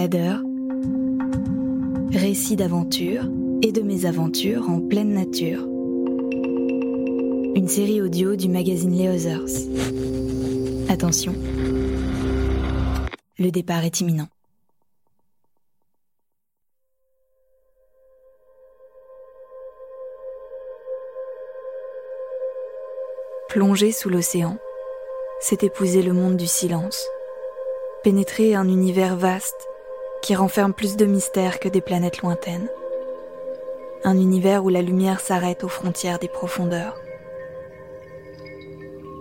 Les baladeurs, récits d'aventure et de mésaventures en pleine nature. Une série audio du magazine Les Others. Attention, le départ est imminent. Plonger sous l'océan, c'est épouser le monde du silence, pénétrer un univers vaste qui renferme plus de mystères que des planètes lointaines. Un univers où la lumière s'arrête aux frontières des profondeurs.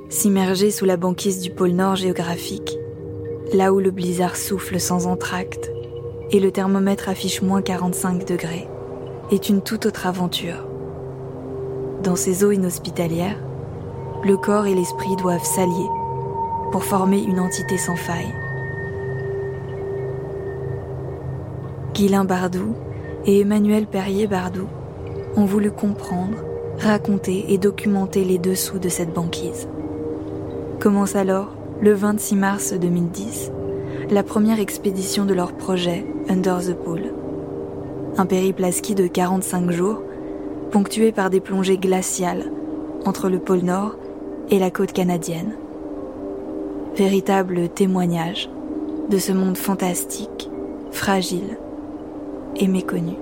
S'immerger sous la banquise du pôle Nord géographique, là où le blizzard souffle sans entracte et le thermomètre affiche moins 45 degrés, est une toute autre aventure. Dans ces eaux inhospitalières, le corps et l'esprit doivent s'allier pour former une entité sans faille. Guylain Bardou et Emmanuel Perrier-Bardou ont voulu comprendre, raconter et documenter les dessous de cette banquise. Commence alors, le 26 mars 2010, la première expédition de leur projet Under the Pool. Un périple à ski de 45 jours, ponctué par des plongées glaciales entre le pôle Nord et la côte canadienne. Véritable témoignage de ce monde fantastique, fragile et méconnu.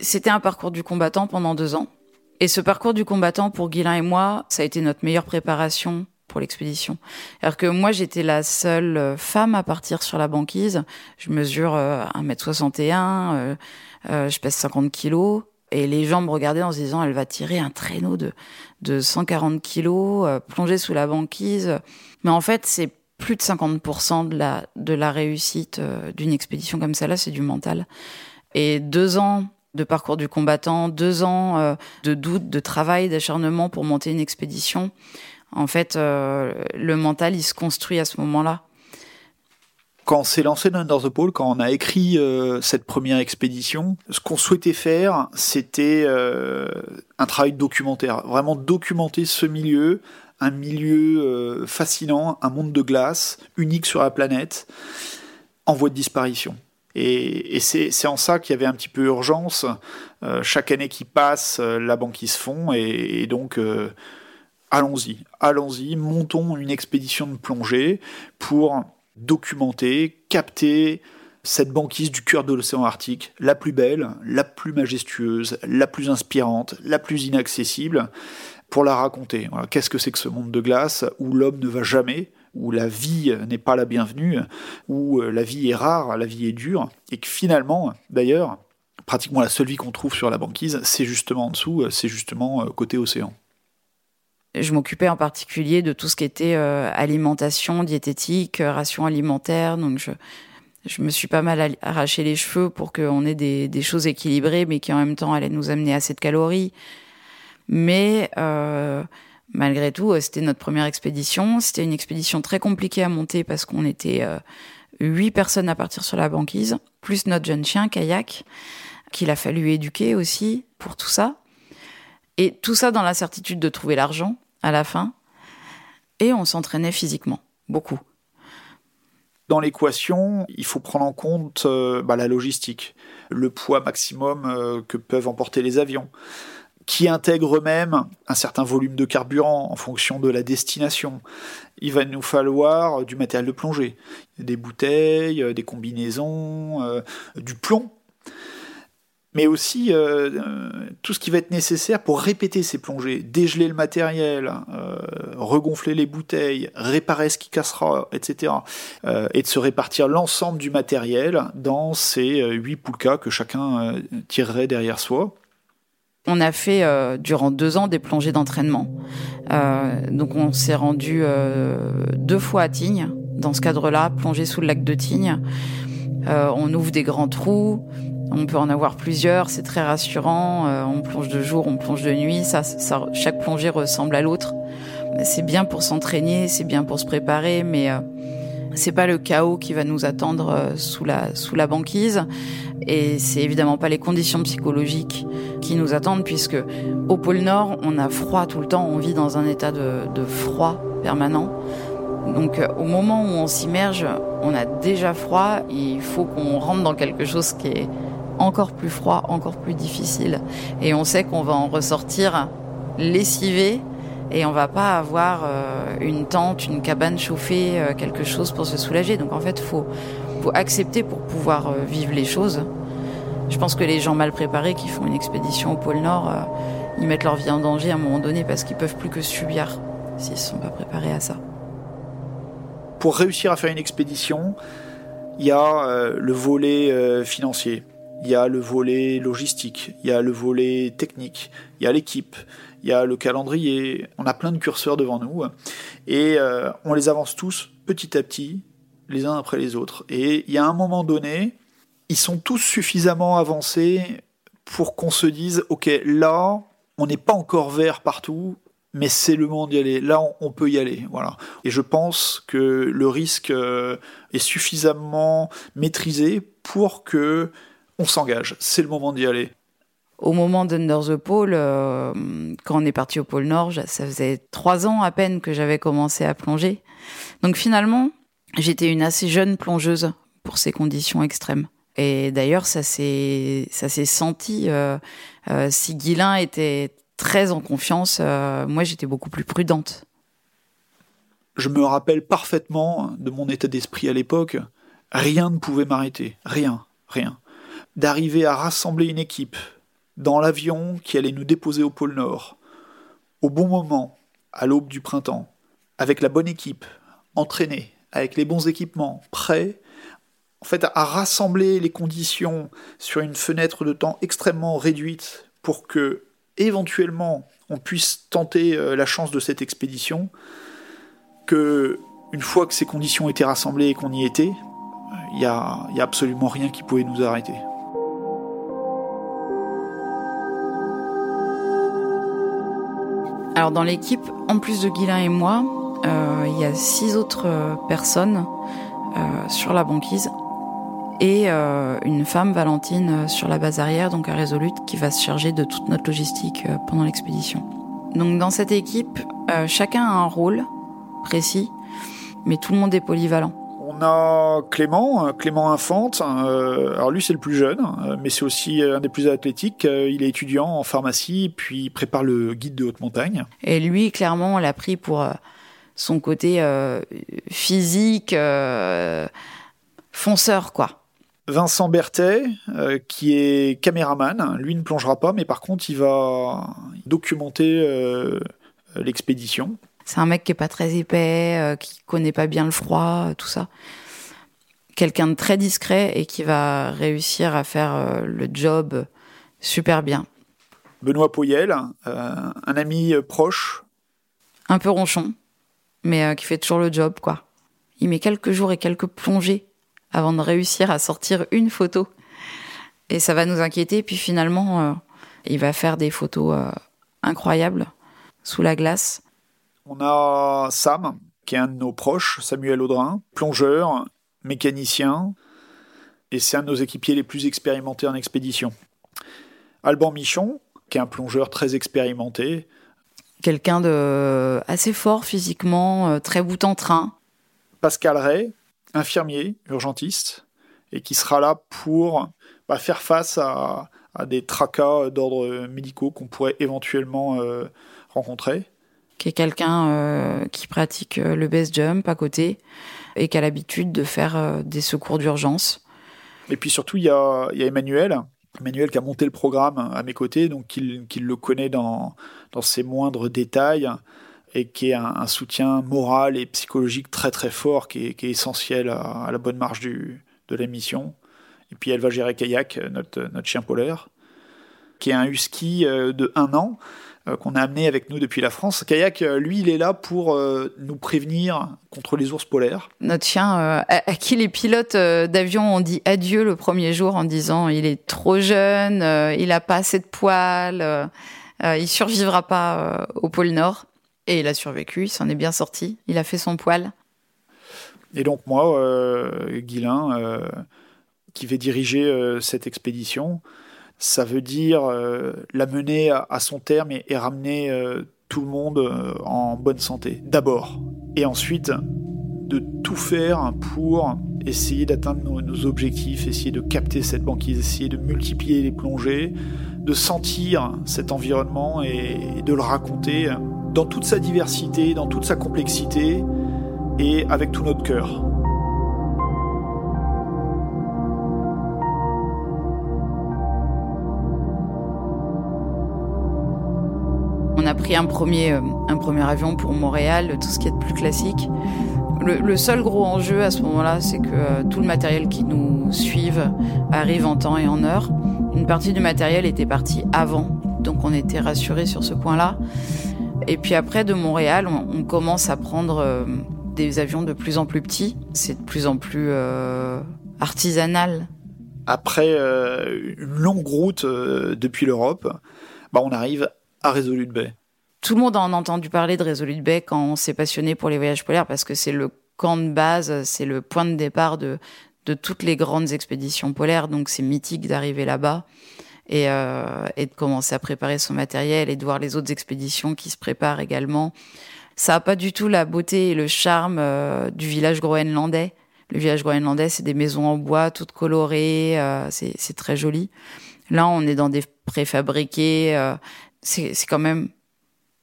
C'était un parcours du combattant pendant deux ans. Et ce parcours du combattant, pour Guilain et moi, ça a été notre meilleure préparation pour l'expédition. Alors que moi, j'étais la seule euh, femme à partir sur la banquise. Je mesure 1m61, euh, euh, je pèse 50 kilos. Et les gens me regardaient en se disant, elle va tirer un traîneau de, de 140 kilos, plonger sous la banquise. Mais en fait, c'est plus de 50% de la, de la réussite d'une expédition comme celle-là, c'est du mental. Et deux ans de parcours du combattant, deux ans de doute, de travail, d'acharnement pour monter une expédition. En fait, euh, le mental, il se construit à ce moment-là. Quand on s'est lancé dans Under the Pole, quand on a écrit euh, cette première expédition, ce qu'on souhaitait faire, c'était un travail documentaire, vraiment documenter ce milieu, un milieu fascinant, un monde de glace, unique sur la planète, en voie de disparition. Et, c'est en ça qu'il y avait un petit peu urgence. Euh, chaque année qui passe, euh, la banquise fond, et, et donc euh, allons-y, allons-y, montons une expédition de plongée pour documenter, capter cette banquise du cœur de l'océan Arctique, la plus belle, la plus majestueuse, la plus inspirante, la plus inaccessible, pour la raconter. Qu'est-ce que c'est que ce monde de glace où l'homme ne va jamais où la vie n'est pas la bienvenue, où euh, la vie est rare, la vie est dure, et que finalement, d'ailleurs, pratiquement la seule vie qu'on trouve sur la banquise, c'est justement en dessous, c'est justement euh, côté océan. Je m'occupais en particulier de tout ce qui était euh, alimentation, diététique, ration alimentaire, donc je, je me suis pas mal arraché les cheveux pour qu'on ait des, des, choses équilibrées, mais qui en même temps allaient nous amener assez de calories. Mais malgré tout, euh, c'était notre première expédition. C'était une expédition très compliquée à monter parce qu'on était euh, huit personnes à partir sur la banquise, plus notre jeune chien, Kayak, qu'il a fallu éduquer aussi pour tout ça. Et tout ça dans la certitude de trouver l'argent à la fin. Et on s'entraînait physiquement, beaucoup. Dans l'équation, il faut prendre en compte euh, bah, la logistique, le poids maximum que peuvent emporter les avions qui intègrent eux-mêmes un certain volume de carburant en fonction de la destination. Il va nous falloir du matériel de plongée, des bouteilles, des combinaisons, euh, du plomb. Mais aussi euh, euh, tout ce qui va être nécessaire pour répéter ces plongées, dégeler le matériel, euh, regonfler les bouteilles, réparer ce qui cassera, etc. et de se répartir l'ensemble du matériel dans ces huit poulkas que chacun tirerait derrière soi. On a fait durant deux ans des plongées d'entraînement. donc on s'est rendu deux fois à Tignes. Dans ce cadre-là, plongée sous le lac de Tignes. on ouvre des grands trous, on peut en avoir plusieurs, c'est très rassurant. Euh, on plonge de jour, on plonge de nuit. Ça, chaque plongée ressemble à l'autre. C'est bien pour s'entraîner, c'est bien pour se préparer, mais euh, c'est pas le chaos qui va nous attendre euh, sous la banquise. Et c'est évidemment pas les conditions psychologiques qui nous attendent, puisque au pôle Nord, on a froid tout le temps. On vit dans un état de, de froid permanent. Donc au moment où on s'immerge, on a déjà froid. Il faut qu'on rentre dans quelque chose qui est encore plus froid, encore plus difficile. Et on sait qu'on va en ressortir lessivé et on va pas avoir euh, une tente, une cabane chauffée, euh, quelque chose pour se soulager. Donc en fait, faut faut accepter pour pouvoir euh, vivre les choses. Je pense que les gens mal préparés qui font une expédition au pôle Nord, ils mettent leur vie en danger à un moment donné parce qu'ils peuvent plus que subir s'ils ne sont pas préparés à ça. Pour réussir à faire une expédition, il y a le volet financier il y a le volet logistique, il y a le volet technique, il y a l'équipe, il y a le calendrier, on a plein de curseurs devant nous, et euh, on les avance tous petit à petit, les uns après les autres. Et il y a un moment donné, ils sont tous suffisamment avancés pour qu'on se dise, ok, là, on n'est pas encore vert partout, mais c'est le moment d'y aller. Là, on, peut y aller. Voilà. Et je pense que le risque euh, est suffisamment maîtrisé pour que on s'engage, c'est le moment d'y aller. Au moment d'Under the Pole, euh, quand on est parti au pôle Nord, ça faisait trois ans à peine que j'avais commencé à plonger. Donc finalement, j'étais une assez jeune plongeuse pour ces conditions extrêmes. Et d'ailleurs, ça s'est senti. Euh, euh, si Guilin était très en confiance, moi j'étais beaucoup plus prudente. Je me rappelle parfaitement de mon état d'esprit à l'époque. Rien ne pouvait m'arrêter. Rien, rien d'arriver à rassembler une équipe dans l'avion qui allait nous déposer au pôle Nord, au bon moment, à l'aube du printemps, avec la bonne équipe, entraînée, avec les bons équipements, prêts, en fait, à rassembler les conditions sur une fenêtre de temps extrêmement réduite pour que, éventuellement, on puisse tenter euh, la chance de cette expédition, que, une fois que ces conditions étaient rassemblées et qu'on y était, il n'y y a absolument rien qui pouvait nous arrêter. Alors dans l'équipe, en plus de Guilain et moi, euh, il y a six autres euh, personnes euh, sur la banquise et une femme, Valentine, sur la base arrière, donc à Résolute, qui va se charger de toute notre logistique pendant l'expédition. Donc dans cette équipe, chacun a un rôle précis, mais tout le monde est polyvalent. On a Clément, euh, Clément Infante. Euh, alors lui, c'est le plus jeune, euh, mais c'est aussi un des plus athlétiques. il est étudiant en pharmacie, puis il prépare le guide de haute montagne. Et lui, clairement, on l'a pris pour son côté physique, fonceur, quoi. Vincent Berthet, qui est caméraman, lui ne plongera pas, mais par contre, il va documenter l'expédition. C'est un mec qui est pas très épais, euh, qui connaît pas bien le froid, euh, tout ça. Quelqu'un de très discret et qui va réussir à faire euh, le job super bien. Benoît Poyel, un ami proche. Un peu ronchon, mais qui fait toujours le job, quoi. Il met quelques jours et quelques plongées avant de réussir à sortir une photo. Et ça va nous inquiéter, puis finalement, il va faire des photos incroyables sous la glace. On a Sam, qui est un de nos proches, Samuel Audrin, plongeur, mécanicien, et c'est un de nos équipiers les plus expérimentés en expédition. Alban Michon, qui est un plongeur très expérimenté. Quelqu'un de assez fort physiquement, euh, très bout en train. Pascal Ray, infirmier, urgentiste, et qui sera là pour bah, faire face à, des tracas d'ordre médicaux qu'on pourrait éventuellement euh, rencontrer qui est quelqu'un euh, qui pratique euh, le base jump à côté et qui a l'habitude de faire euh, des secours d'urgence. Et puis surtout, il y a, Emmanuel, Emmanuel qui a monté le programme à mes côtés, donc qui, le connaît dans, dans ses moindres détails et qui est un, soutien moral et psychologique très très fort, qui est, essentiel à, la bonne marche du, de la mission. Et puis elle va gérer Kayak, notre, notre chien polaire, qui est un husky de un an, qu'on a amené avec nous depuis la France. Kayak, euh, lui, il est là pour nous prévenir contre les ours polaires. Notre chien, à, qui les pilotes d'avion ont dit adieu le premier jour en disant il est trop jeune, il n'a pas assez de poils, il survivra pas au pôle Nord. Et il a survécu, il s'en est bien sorti, il a fait son poil. Et donc moi, euh, Guilin, euh, qui vais diriger euh, cette expédition, ça veut dire la mener à, son terme et, ramener tout le monde en bonne santé, d'abord. Et ensuite, de tout faire pour essayer d'atteindre nos, nos, objectifs, essayer de capter cette banquise, essayer de multiplier les plongées, de sentir cet environnement et de le raconter dans toute sa diversité, dans toute sa complexité et avec tout notre cœur. Pris un premier, euh, un premier avion pour Montréal, tout ce qui est de plus classique. Le, seul gros enjeu à ce moment-là, c'est que euh, tout le matériel qui nous suive arrive en temps et en heure. Une partie du matériel était partie avant, donc on était rassurés sur ce point-là. Et puis après, de Montréal, on, commence à prendre euh, des avions de plus en plus petits. C'est de plus en plus artisanal. Après une longue route depuis l'Europe, bah, on arrive à Resolute Bay. Tout le monde en a entendu parler de Resolute Bay quand on s'est passionné pour les voyages polaires parce que c'est le camp de base, c'est le point de départ de, de toutes les grandes expéditions polaires. Donc c'est mythique d'arriver là-bas et, euh, et de commencer à préparer son matériel et de voir les autres expéditions qui se préparent également. Ça n'a pas du tout la beauté et le charme euh, du village groenlandais. Le village groenlandais, c'est des maisons en bois, toutes colorées, euh, c'est très joli. Là, on est dans des préfabriqués. Euh, c'est quand même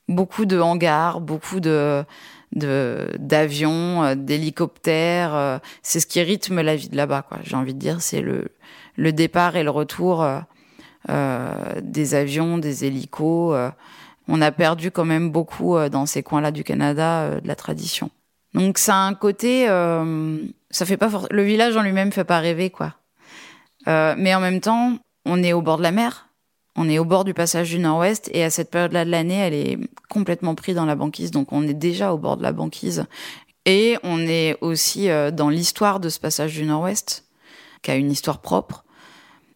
beaucoup de hangars, beaucoup de d'avions, euh, d'hélicoptères. c'est ce qui rythme la vie de là-bas, quoi. J'ai envie de dire, c'est le le départ et le retour euh, des avions, des hélicos. Euh, on a perdu quand même beaucoup euh, dans ces coins-là du Canada de la tradition. Donc ça a un côté, ça fait pas le village en lui-même fait pas rêver quoi. mais en même temps, on est au bord de la mer, on est au bord du passage du Nord-Ouest et à cette période-là de l'année, elle est complètement prise dans la banquise, donc on est déjà au bord de la banquise et on est aussi dans l'histoire de ce passage du Nord-Ouest, qui a une histoire propre.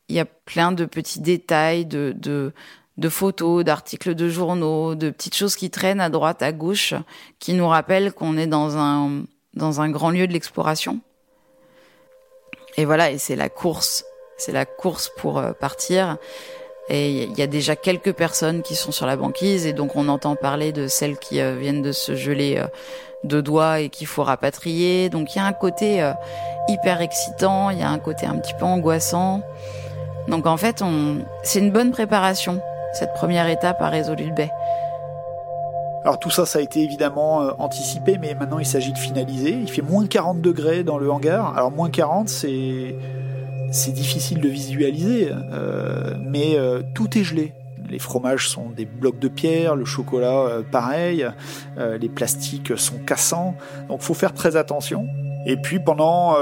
Il y a plein de petits détails, de, de, photos, d'articles de journaux, de petites choses qui traînent à droite, à gauche, qui nous rappellent qu'on est dans un, dans un grand lieu de l'exploration. Et voilà, et c'est la course. C'est la course pour euh, partir. Et il y a déjà quelques personnes qui sont sur la banquise, et donc on entend parler de celles qui euh, viennent de se geler euh, de doigts et qu'il faut rapatrier. Donc il y a un côté hyper excitant, il y a un côté un petit peu angoissant. Donc en fait, c'est une bonne préparation, cette première étape à Resolute Bay. Alors tout ça, ça a été évidemment euh, anticipé, mais maintenant il s'agit de finaliser. Il fait moins 40 degrés dans le hangar. Alors moins 40, c'est c'est difficile de visualiser, euh, mais euh, tout est gelé. Les fromages sont des blocs de pierre, le chocolat pareil, les plastiques sont cassants, donc faut faire très attention. Et puis pendant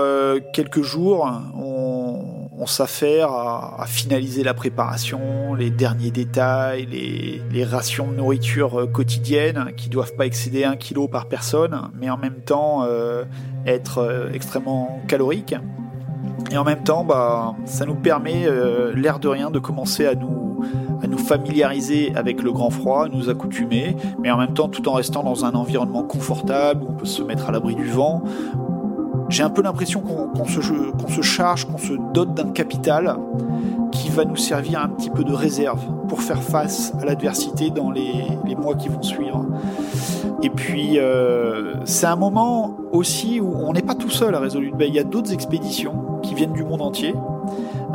quelques jours, on, s'affaire à, finaliser la préparation, les derniers détails, les, rations de nourriture euh, quotidiennes qui doivent pas excéder un kilo par personne, mais en même temps euh, être euh, extrêmement caloriques. Et en même temps, bah, ça nous permet, l'air de rien, de commencer à nous, à nous familiariser avec le grand froid, nous accoutumer, mais en même temps tout en restant dans un environnement confortable où on peut se mettre à l'abri du vent, j'ai un peu l'impression qu'on se, charge, qu'on se dote d'un capital qui va nous servir un petit peu de réserve pour faire face à l'adversité dans les, mois qui vont suivre. Et puis, euh, c'est un moment aussi où on n'est pas tout seul à Resolute Bay. Il y a d'autres expéditions qui viennent du monde entier,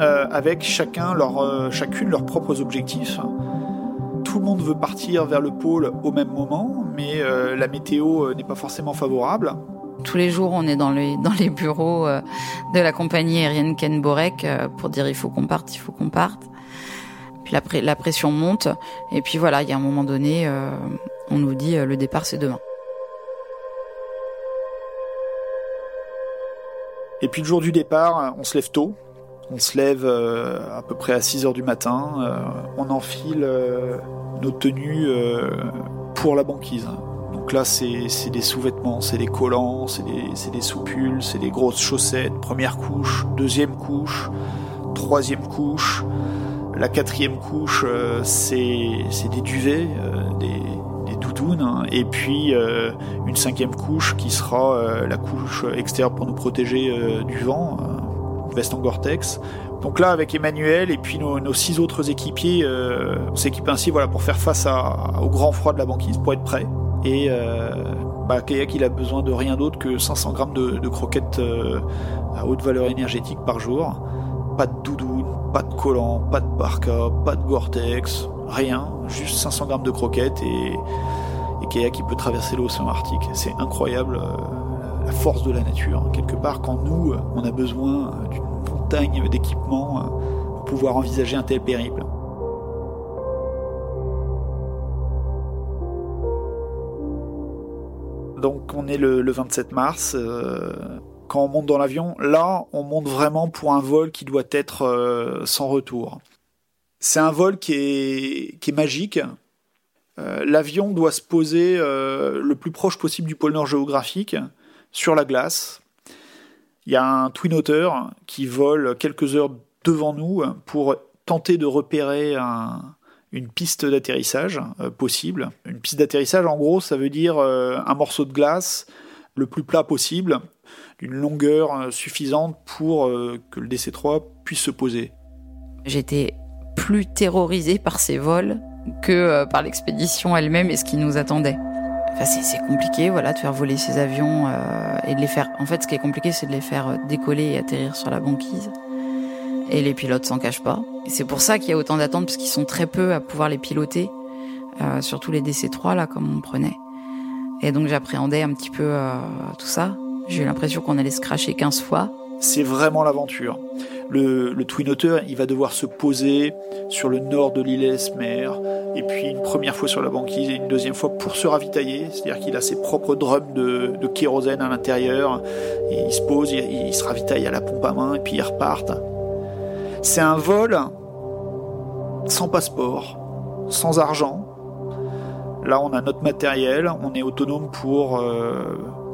euh, avec chacun leur, euh, chacune leurs propres objectifs. Tout le monde veut partir vers le pôle au même moment, mais la météo n'est pas forcément favorable. Tous les jours, on est dans les, dans les bureaux euh, de la compagnie aérienne Ken Borek euh, pour dire il faut qu'on parte, il faut qu'on parte. Puis la, la, pression monte. Et puis voilà, il y a un moment donné, euh, on nous dit le départ c'est demain. Et puis le jour du départ, on se lève tôt. On se lève à peu près à 6 heures du matin. on enfile nos tenues pour la banquise. Donc là, c'est des sous-vêtements, c'est des collants, c'est des, des soupules, c'est des grosses chaussettes, première couche, deuxième couche, troisième couche. La quatrième couche, euh, c'est des duvets, euh, des, hein. et puis euh, une cinquième couche qui sera la couche extérieure pour nous protéger du vent, veste en Gore-Tex. Donc là, avec Emmanuel et puis nos, six autres équipiers, on s'équipe ainsi voilà, pour faire face au grand froid de la banquise, pour être prêt. Et euh, bah, Kayak, il a besoin de rien d'autre que 500 grammes de, croquettes euh, à haute valeur énergétique par jour. Pas de doudoune, pas de collant, pas de parka, pas de Gore-Tex, rien, juste 500 grammes de croquettes et, et Kayak, il peut traverser l'océan Arctique. C'est incroyable euh, la force de la nature. Quelque part, quand nous, on a besoin d'une montagne d'équipements pour pouvoir envisager un tel périple. Donc on est le, 27 mars. Euh, quand on monte dans l'avion, là, on monte vraiment pour un vol qui doit être euh, sans retour. C'est un vol qui est, qui est magique. Euh, l'avion doit se poser le plus proche possible du pôle nord géographique, sur la glace. Il y a un Twin Otter qui vole quelques heures devant nous pour tenter de repérer un, une piste d'atterrissage euh, possible. Une piste d'atterrissage, en gros, ça veut dire euh, un morceau de glace le plus plat possible, d'une longueur euh, suffisante pour que le DC-3 puisse se poser. J'étais plus terrorisée par ces vols que par l'expédition elle-même et ce qui nous attendait. Enfin, c'est compliqué, voilà, de faire voler ces avions et de les faire. En fait, ce qui est compliqué, c'est de les faire décoller et atterrir sur la banquise. Et les pilotes s'en cachent pas. Et c'est pour ça qu'il y a autant d'attentes, parce qu'ils sont très peu à pouvoir les piloter, euh, surtout les DC-3, là, comme on prenait. Et donc j'appréhendais un petit peu euh, tout ça. J'ai eu l'impression qu'on allait se cracher 15 fois. C'est vraiment l'aventure. Le, le, Twin Otter, il va devoir se poser sur le nord de l'île Esmer, et puis une première fois sur la banquise et une deuxième fois pour se ravitailler. C'est-à-dire qu'il a ses propres drums de, kérosène à l'intérieur, il se pose, il, se ravitaille à la pompe à main, et puis il repart. C'est un vol sans passeport, sans argent. Là, on a notre matériel, on est autonome pour euh,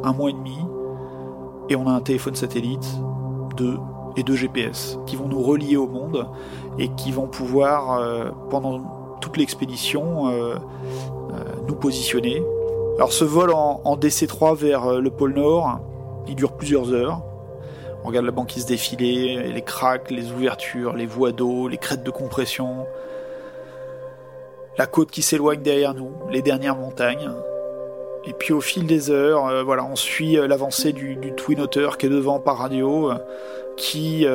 un mois et demi, et on a un téléphone satellite, deux et deux GPS qui vont nous relier au monde et qui vont pouvoir, euh, pendant toute l'expédition, euh, nous positionner. Alors, ce vol en, en DC3 vers le pôle Nord, il dure plusieurs heures. On regarde la banquise défiler, les craques, les ouvertures, les voies d'eau, les crêtes de compression. La côte qui s'éloigne derrière nous, les dernières montagnes. Et puis au fil des heures, euh, voilà, on suit euh, l'avancée du, Twin Otter qui est devant par radio, euh, qui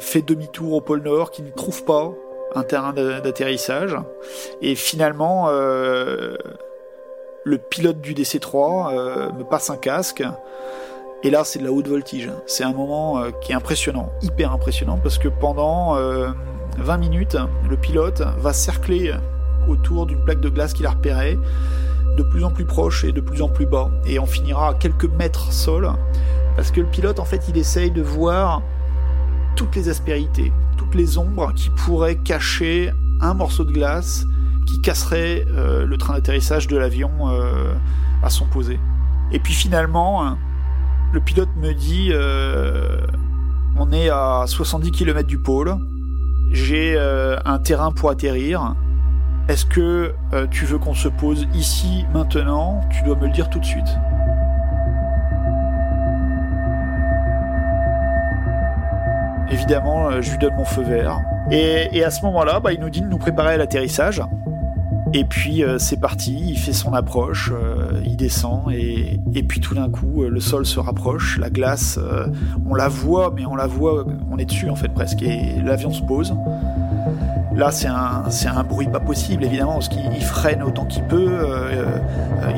fait demi-tour au pôle Nord, qui ne trouve pas un terrain d'atterrissage. Et finalement, le pilote du DC-3 me passe un casque et là, c'est de la haute voltige. C'est un moment qui est impressionnant, hyper impressionnant, parce que pendant 20 euh, minutes, le pilote va cercler autour d'une plaque de glace qu'il a repérée, de plus en plus proche et de plus en plus bas. Et on finira à quelques mètres sol, parce que le pilote, en fait, il essaye de voir toutes les aspérités, toutes les ombres qui pourraient cacher un morceau de glace qui casserait euh, le train d'atterrissage de l'avion à son posé. Et puis finalement, le pilote me dit euh, on est à 70 km du pôle, j'ai euh, un terrain pour atterrir. Est-ce que euh, tu veux qu'on se pose ici maintenant? Tu dois me le dire tout de suite. Évidemment, je lui donne mon feu vert. Et, à ce moment-là, bah, il nous dit de nous préparer à l'atterrissage. Et puis euh, c'est parti, il fait son approche, euh, il descend et, puis tout d'un coup euh, le sol se rapproche, la glace, on la voit, mais on la voit, on est dessus en fait presque, et l'avion se pose. Là c'est un, bruit pas possible évidemment parce qu'il freine autant qu'il peut,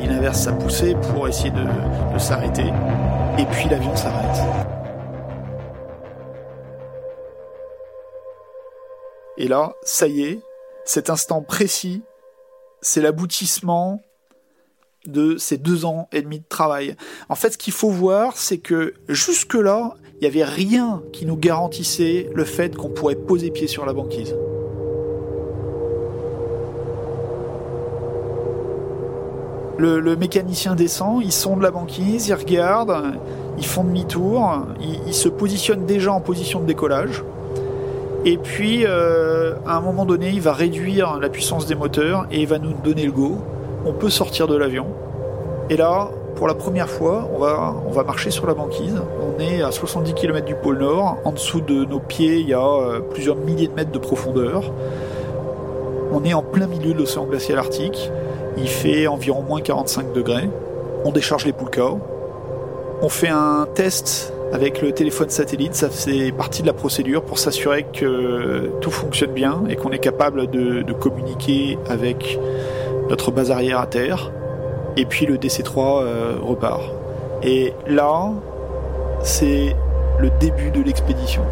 il inverse sa poussée pour essayer de, de s'arrêter. Et puis l'avion s'arrête. Et là, ça y est, cet instant précis, c'est l'aboutissement de ces deux ans et demi de travail. En fait, ce qu'il faut voir, c'est que jusque-là, il n'y avait rien qui nous garantissait le fait qu'on pourrait poser pied sur la banquise. Le, mécanicien descend, ils sonde la banquise, ils regardent, ils font demi-tour, ils, se positionnent déjà en position de décollage. Et puis, euh, à un moment donné, il va réduire la puissance des moteurs et il va nous donner le go. On peut sortir de l'avion. Et là, pour la première fois, on va, on va marcher sur la banquise. On est à 70 km du pôle Nord. En dessous de nos pieds, il y a euh, plusieurs milliers de mètres de profondeur. On est en plein milieu de l'océan glacial arctique. Il fait environ moins 45 degrés. On décharge les poulkas. On fait un test avec le téléphone satellite. Ça fait partie de la procédure pour s'assurer que tout fonctionne bien et qu'on est capable de, communiquer avec notre base arrière à terre. Et puis le DC-3 euh, repart. Et là, c'est le début de l'expédition.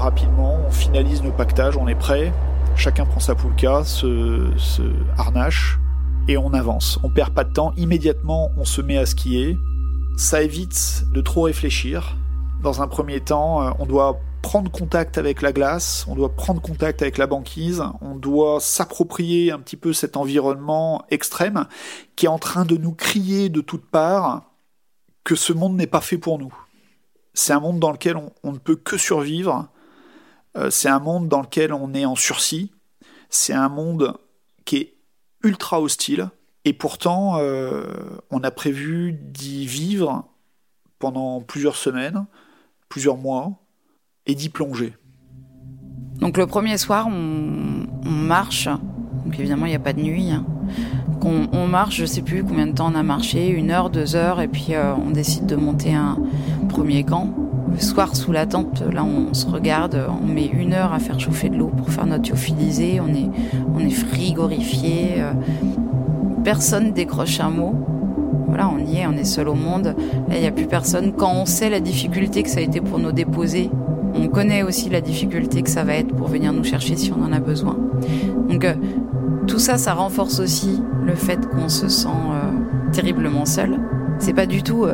Rapidement, on finalise nos pactages, on est prêt. Chacun prend sa poulka, se, harnache et on avance. On perd pas de temps. Immédiatement, on se met à skier. Ça évite de trop réfléchir. Dans un premier temps, euh, on doit prendre contact avec la glace, on doit prendre contact avec la banquise, on doit s'approprier un petit peu cet environnement extrême qui est en train de nous crier de toutes parts que ce monde n'est pas fait pour nous. C'est un monde dans lequel on ne peut que survivre c'est un monde dans lequel on est en sursis. C'est un monde qui est ultra hostile. Et pourtant, euh, on a prévu d'y vivre pendant plusieurs semaines, plusieurs mois, et d'y plonger. Donc le premier soir, on, marche. Évidemment, il n'y a pas de nuit. On, marche, je sais plus combien de temps on a marché, une heure, deux heures, et puis euh, on décide de monter un premier camp. Le soir, sous la tente, là, on se regarde, on met une heure à faire chauffer de l'eau pour faire notre lyophilisé, on est, on est frigorifié, euh, personne décroche un mot. Voilà, on y est, on est seul au monde. Là, il n'y a plus personne. Quand on sait la difficulté que ça a été pour nous déposer, on connaît aussi la difficulté que ça va être pour venir nous chercher si on en a besoin. Donc, euh, tout ça, ça renforce aussi le fait qu'on se sent euh, terriblement seul. C'est pas du tout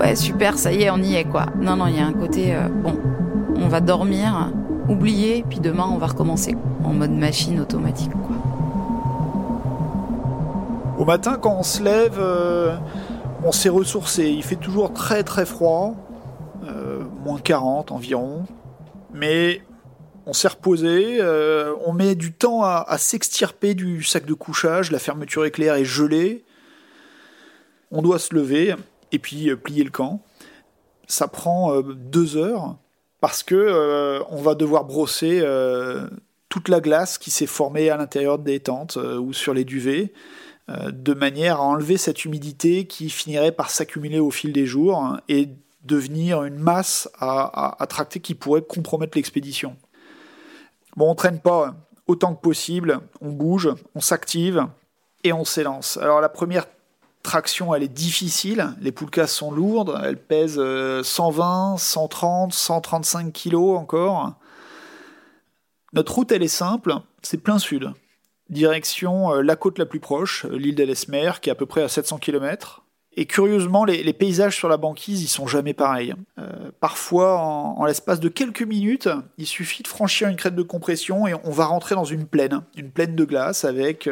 ouais super, ça y est, on y est quoi. Non non, il y a un côté euh, bon, on va dormir, oublier, puis demain on va recommencer en mode machine automatique quoi. Au matin quand on se lève, euh, on s'est ressourcé. Il fait toujours très très froid, euh, moins 40 environ, mais on s'est reposé, on met du temps à, à s'extirper du sac de couchage, la fermeture éclair est gelée. On doit se lever, et puis euh, plier le camp. Ça prend euh, deux heures parce que euh, on va devoir brosser toute la glace qui s'est formée à l'intérieur des tentes ou sur les duvets, de manière à enlever cette humidité qui finirait par s'accumuler au fil des jours et devenir une masse à, à, tracter qui pourrait compromettre l'expédition. Bon, on traîne pas autant que possible, on bouge, on s'active et on s'élance. Alors la première traction, elle est difficile. Les poulkas sont lourdes. Elles pèsent 120, 130, 135 kilos encore. Notre route, elle est simple. C'est plein sud. Direction euh, la côte la plus proche, euh, l'île d'Ellesmer, qui est à peu près à 700 km. Et curieusement, les, paysages sur la banquise, ils sont jamais pareils. Euh, parfois, en, l'espace de quelques minutes, il suffit de franchir une crête de compression et on va rentrer dans une plaine, une plaine de glace avec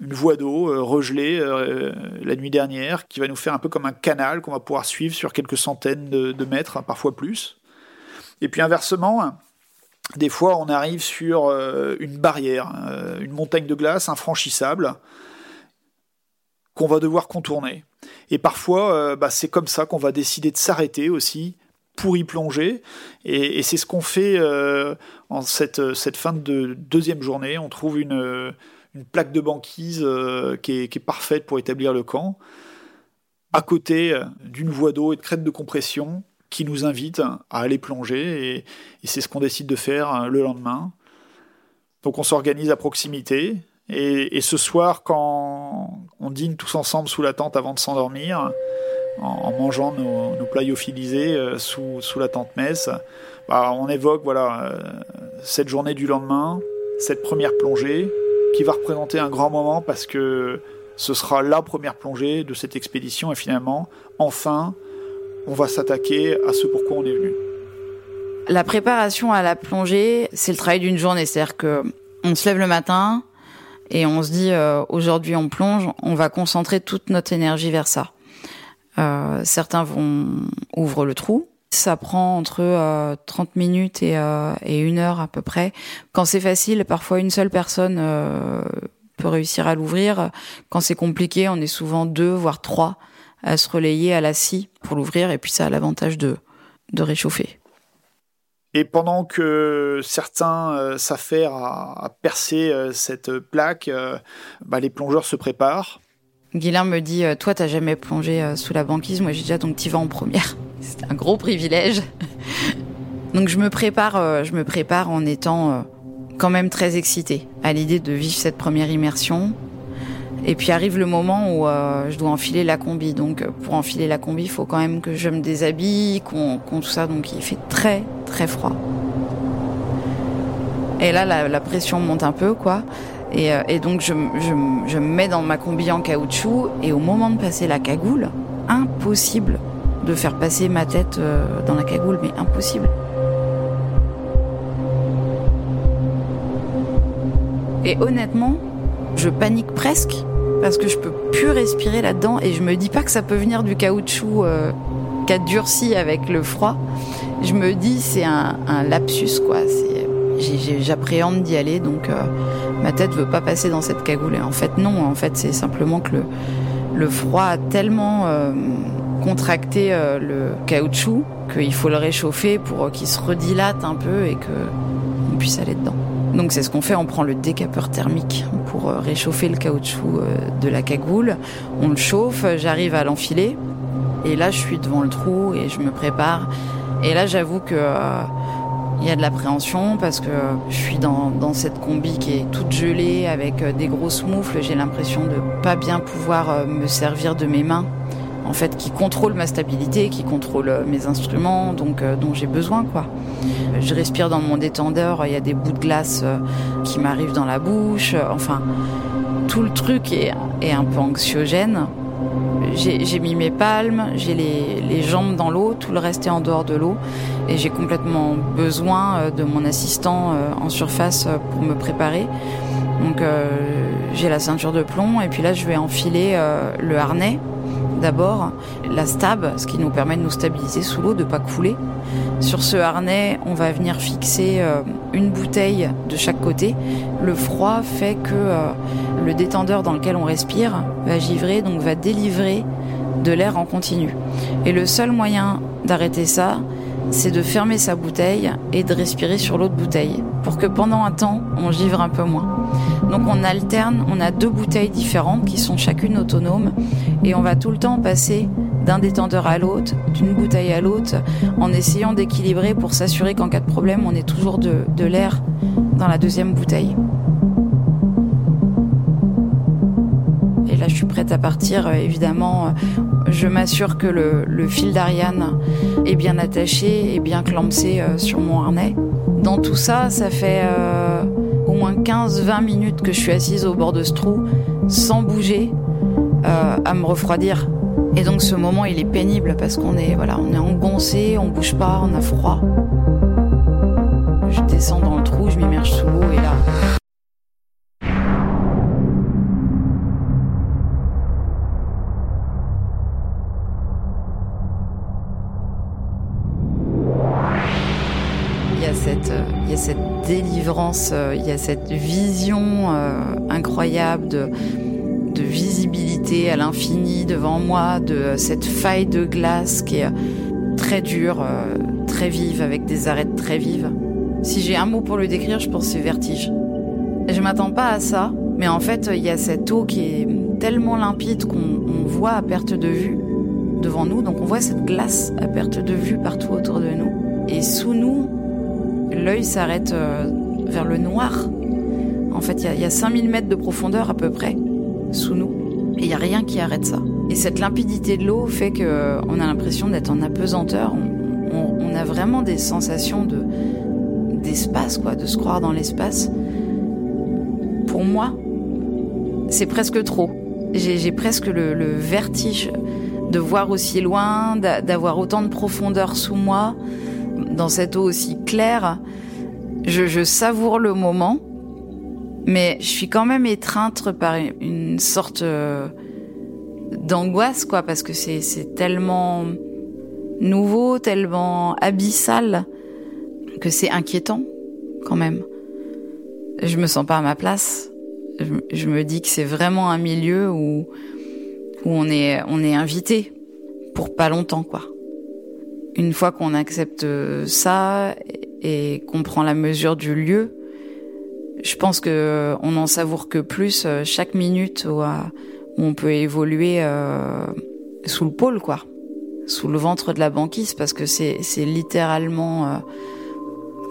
une voie d'eau euh, regelée euh, la nuit dernière, qui va nous faire un peu comme un canal qu'on va pouvoir suivre sur quelques centaines de, mètres, hein, parfois plus. Et puis inversement, des fois on arrive sur euh, une barrière, une montagne de glace infranchissable, qu'on va devoir contourner. Et parfois, bah, c'est comme ça qu'on va décider de s'arrêter aussi pour y plonger. Et, c'est ce qu'on fait en cette, cette fin de deuxième journée. On trouve une, une plaque de banquise qui est, qui, est, parfaite pour établir le camp, à côté d'une voie d'eau et de crête de compression qui nous invite à aller plonger. Et, c'est ce qu'on décide de faire euh, le lendemain. Donc on s'organise à proximité. Et, ce soir, quand on dîne tous ensemble sous la tente avant de s'endormir, en, mangeant nos, nos plats euh, sous, sous, la tente messe, bah, on évoque voilà, euh, cette journée du lendemain, cette première plongée, qui va représenter un grand moment parce que ce sera la première plongée de cette expédition et finalement, enfin, on va s'attaquer à ce pourquoi on est venu. La préparation à la plongée, c'est le travail d'une journée. C'est-à-dire que on se lève le matin et on se dit euh, aujourd'hui on plonge, on va concentrer toute notre énergie vers ça. Euh, certains vont ouvre le trou. Ça prend entre 30 euh, minutes et, et une heure à peu près. Quand c'est facile, parfois une seule personne peut réussir à l'ouvrir. Quand c'est compliqué, on est souvent deux, voire trois à se relayer à la scie pour l'ouvrir, et puis ça a l'avantage de, réchauffer. Et pendant que certains euh, s'affairent à, percer euh, cette plaque, euh, bah, les plongeurs se préparent. Guilain me dit Toi, t'as jamais plongé sous la banquise Moi, j'ai déjà, donc t'y vas en première. C'est un gros privilège. donc, je me prépare, je me prépare en étant quand même très excitée à l'idée de vivre cette première immersion, et puis arrive le moment où euh, je dois enfiler la combi. Donc pour enfiler la combi, il faut quand même que je me déshabille, qu'on tout ça. Donc il fait très très froid. Et là, la, pression monte un peu, quoi. Et, euh, donc je, me mets dans ma combi en caoutchouc. Et au moment de passer la cagoule, impossible de faire passer ma tête euh, dans la cagoule, mais impossible. Et honnêtement, je panique presque parce que je peux plus respirer là-dedans et je me dis pas que ça peut venir du caoutchouc euh, qui a durci avec le froid. Je me dis c'est un, lapsus quoi. J'appréhende d'y aller donc euh, ma tête veut pas passer dans cette cagoule. Et en fait non, en fait c'est simplement que le, le froid a tellement euh, contracté le caoutchouc qu'il faut le réchauffer pour qu'il se redilate un peu et qu'on puisse aller dedans. Donc c'est ce qu'on fait, on prend le décapeur thermique pour euh, réchauffer le caoutchouc euh, de la cagoule. On le chauffe, j'arrive à l'enfiler. Et là, je suis devant le trou et je me prépare. Et là, j'avoue que euh, il y a de l'appréhension parce que je suis dans, dans, cette combi qui est toute gelée avec des grosses moufles. J'ai l'impression de pas bien pouvoir me servir de mes mains en fait, qui contrôle ma stabilité, qui contrôle euh, mes instruments, donc euh, dont j'ai besoin, quoi. Je respire dans mon détendeur, il y a des bouts de glace euh, qui m'arrivent dans la bouche, enfin, tout le truc est, est un peu anxiogène. J'ai mis mes palmes, j'ai les, les, jambes dans l'eau, tout le reste est en dehors de l'eau, et j'ai complètement besoin de mon assistant en surface pour me préparer. Donc j'ai la ceinture de plomb, et puis là je vais enfiler le harnais D'abord, la stab, ce qui nous permet de nous stabiliser sous l'eau, de pas couler. Sur ce harnais, on va venir fixer euh, une bouteille de chaque côté. Le froid fait que euh, le détendeur dans lequel on respire va givrer, donc va délivrer de l'air en continu. Et le seul moyen d'arrêter ça, c'est de fermer sa bouteille et de respirer sur l'autre bouteille pour que pendant un temps, on givre un peu moins. Donc on alterne, on a deux bouteilles différentes qui sont chacune autonomes et on va tout le temps passer d'un détendeur à l'autre, d'une bouteille à l'autre, en essayant d'équilibrer pour s'assurer qu'en cas de problème, on ait toujours de, l'air dans la deuxième bouteille. Suis prête à partir. Évidemment, je m'assure que le, fil d'Ariane est bien attaché et bien clampsé euh, sur mon harnais. Dans tout ça, ça fait euh, au moins 15-20 minutes que je suis assise au bord de ce trou, sans bouger, euh, à me refroidir. Et donc ce moment, il est pénible parce qu'on est, voilà, on est engoncé, on bouge pas, on a froid. Je descends dans le trou, je m'immerge délivrance, euh, il y a cette vision euh, incroyable de, visibilité à l'infini devant moi, de cette faille de glace qui est très dure, très vive, avec des arêtes très vives. Si j'ai un mot pour le décrire, je pense c'est vertige. Je m'attends pas à ça, mais en fait, il y a cette eau qui est tellement limpide qu'on voit à perte de vue devant nous, donc on voit cette glace à perte de vue partout autour de nous. Et sous nous, l'œil s'arrête euh, vers le noir. En fait, il y, a 5000 mètres de profondeur à peu près sous nous. Et il n'y a rien qui arrête ça. Et cette limpidité de l'eau fait qu'on euh, a l'impression d'être en apesanteur. On, a vraiment des sensations de d'espace, quoi, de se croire dans l'espace. Pour moi, c'est presque trop. J'ai presque le, le vertige de voir aussi loin, d'avoir autant de profondeur sous moi, dans cette eau aussi claire. Je, savoure le moment, mais je suis quand même étreinte par une sorte euh, d'angoisse, quoi, parce que c'est tellement nouveau, tellement abyssal, que c'est inquiétant, quand même. Je me sens pas à ma place. je me dis que c'est vraiment un milieu où où on est, on est invité pour pas longtemps, quoi. Une fois qu'on accepte ça et qu'on prend la mesure du lieu, je pense que on en savoure que plus euh, chaque minute où, on peut évoluer euh, sous le pôle, quoi, sous le ventre de la banquise, parce que c'est littéralement euh,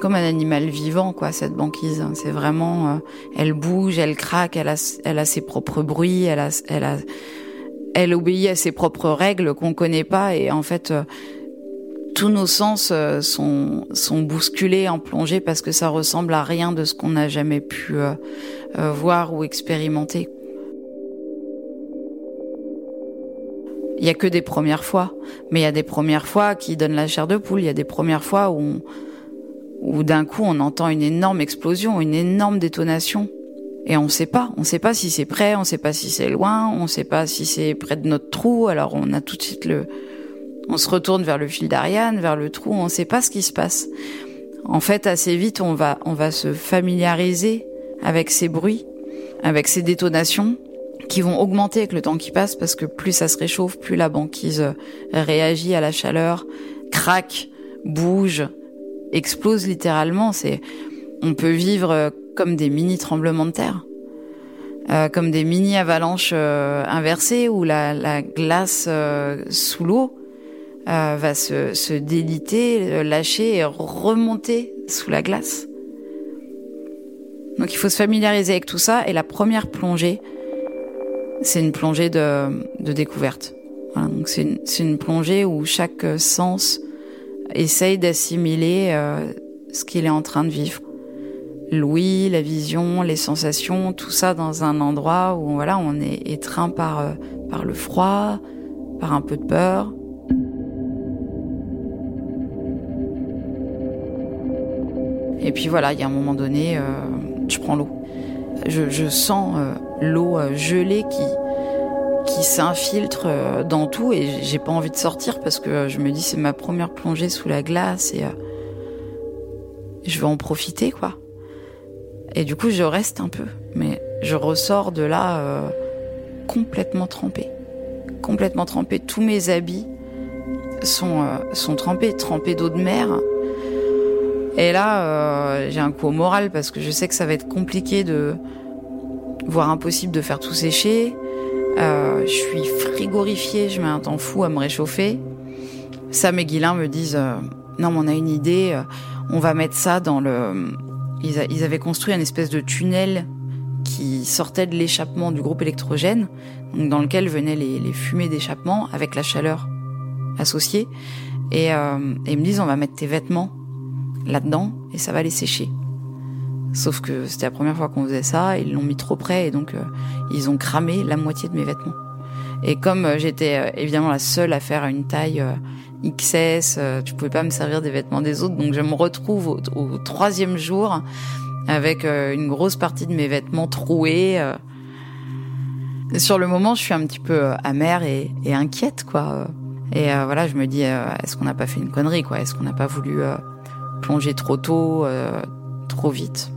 comme un animal vivant, quoi, cette banquise. C'est vraiment, elle bouge, elle craque, elle a, elle a ses propres bruits, elle a, elle a elle obéit à ses propres règles qu'on connaît pas et en fait euh, tous nos sens euh, sont sont bousculés en plongée parce que ça ressemble à rien de ce qu'on n'a jamais pu euh, voir ou expérimenter. Il y a que des premières fois, mais il y a des premières fois qui donnent la chair de poule. Il y a des premières fois où, où d'un coup on entend une énorme explosion, une énorme détonation et on sait pas, on sait pas si c'est près, on sait pas si c'est loin, on sait pas si c'est près de notre trou. Alors on a tout de suite le, on se retourne vers le fil d'Ariane, vers le trou, on sait pas ce qui se passe. En fait, assez vite, on va, on va se familiariser avec ces bruits, avec ces détonations qui vont augmenter avec le temps qui passe parce que plus ça se réchauffe, plus la banquise réagit à la chaleur, craque, bouge, explose littéralement. C'est, on peut vivre comme des mini tremblements de terre, euh, comme des mini avalanches euh, inversées où la, la glace euh, sous l'eau euh, va se, déliter, lâcher et remonter sous la glace. Donc il faut se familiariser avec tout ça et la première plongée, c'est une plongée de, découverte. C'est une, plongée où chaque sens essaye d'assimiler ce qu'il est en train de vivre l'ouïe, la vision, les sensations, tout ça dans un endroit où voilà, on est étreint par euh, par le froid, par un peu de peur. Et puis voilà, il y a un moment donné, euh, je prends l'eau. Je, sens euh, l'eau gelée qui qui s'infiltre dans tout et j'ai pas envie de sortir parce que je me dis c'est ma première plongée sous la glace et je veux en profiter quoi. Et du coup, je reste un peu, mais je ressors de là euh, complètement trempée. Complètement trempée. Tous mes habits sont, euh, sont trempés, trempés d'eau de mer. Et là, euh, j'ai un coup au moral parce que je sais que ça va être compliqué de, voire impossible de faire tout sécher. je suis frigorifiée, je mets un temps fou à me réchauffer. Sam et Guilain me disent, non, mais on a une idée, on va mettre ça dans le, ils, avaient construit un espèce de tunnel qui sortait de l'échappement du groupe électrogène, donc dans lequel venaient les, les fumées d'échappement avec la chaleur associée. Et, euh, et, ils me disent on va mettre tes vêtements là-dedans et ça va les sécher. Sauf que c'était la première fois qu'on faisait ça, ils l'ont mis trop près et donc euh, ils ont cramé la moitié de mes vêtements. Et comme euh, j'étais euh, évidemment la seule à faire une taille XS, tu pouvais pas me servir des vêtements des autres, donc je me retrouve au, troisième jour avec une grosse partie de mes vêtements troués. Sur le moment, je suis un petit peu amère et, inquiète, quoi. Et voilà, je me dis, est-ce qu'on n'a pas fait une connerie, quoi? Est-ce qu'on n'a pas voulu plonger trop tôt, trop vite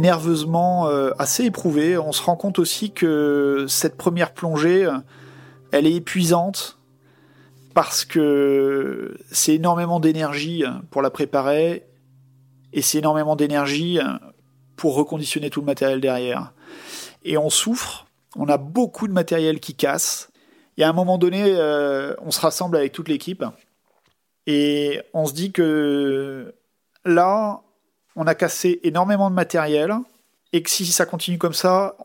nerveusement euh, assez éprouvé. On se rend compte aussi que cette première plongée, elle est épuisante parce que c'est énormément d'énergie pour la préparer et c'est énormément d'énergie pour reconditionner tout le matériel derrière. Et on souffre, on a beaucoup de matériel qui casse. Et à un moment donné, euh, on se rassemble avec toute l'équipe et on se dit que là, on a cassé énormément de matériel et que si ça continue comme ça,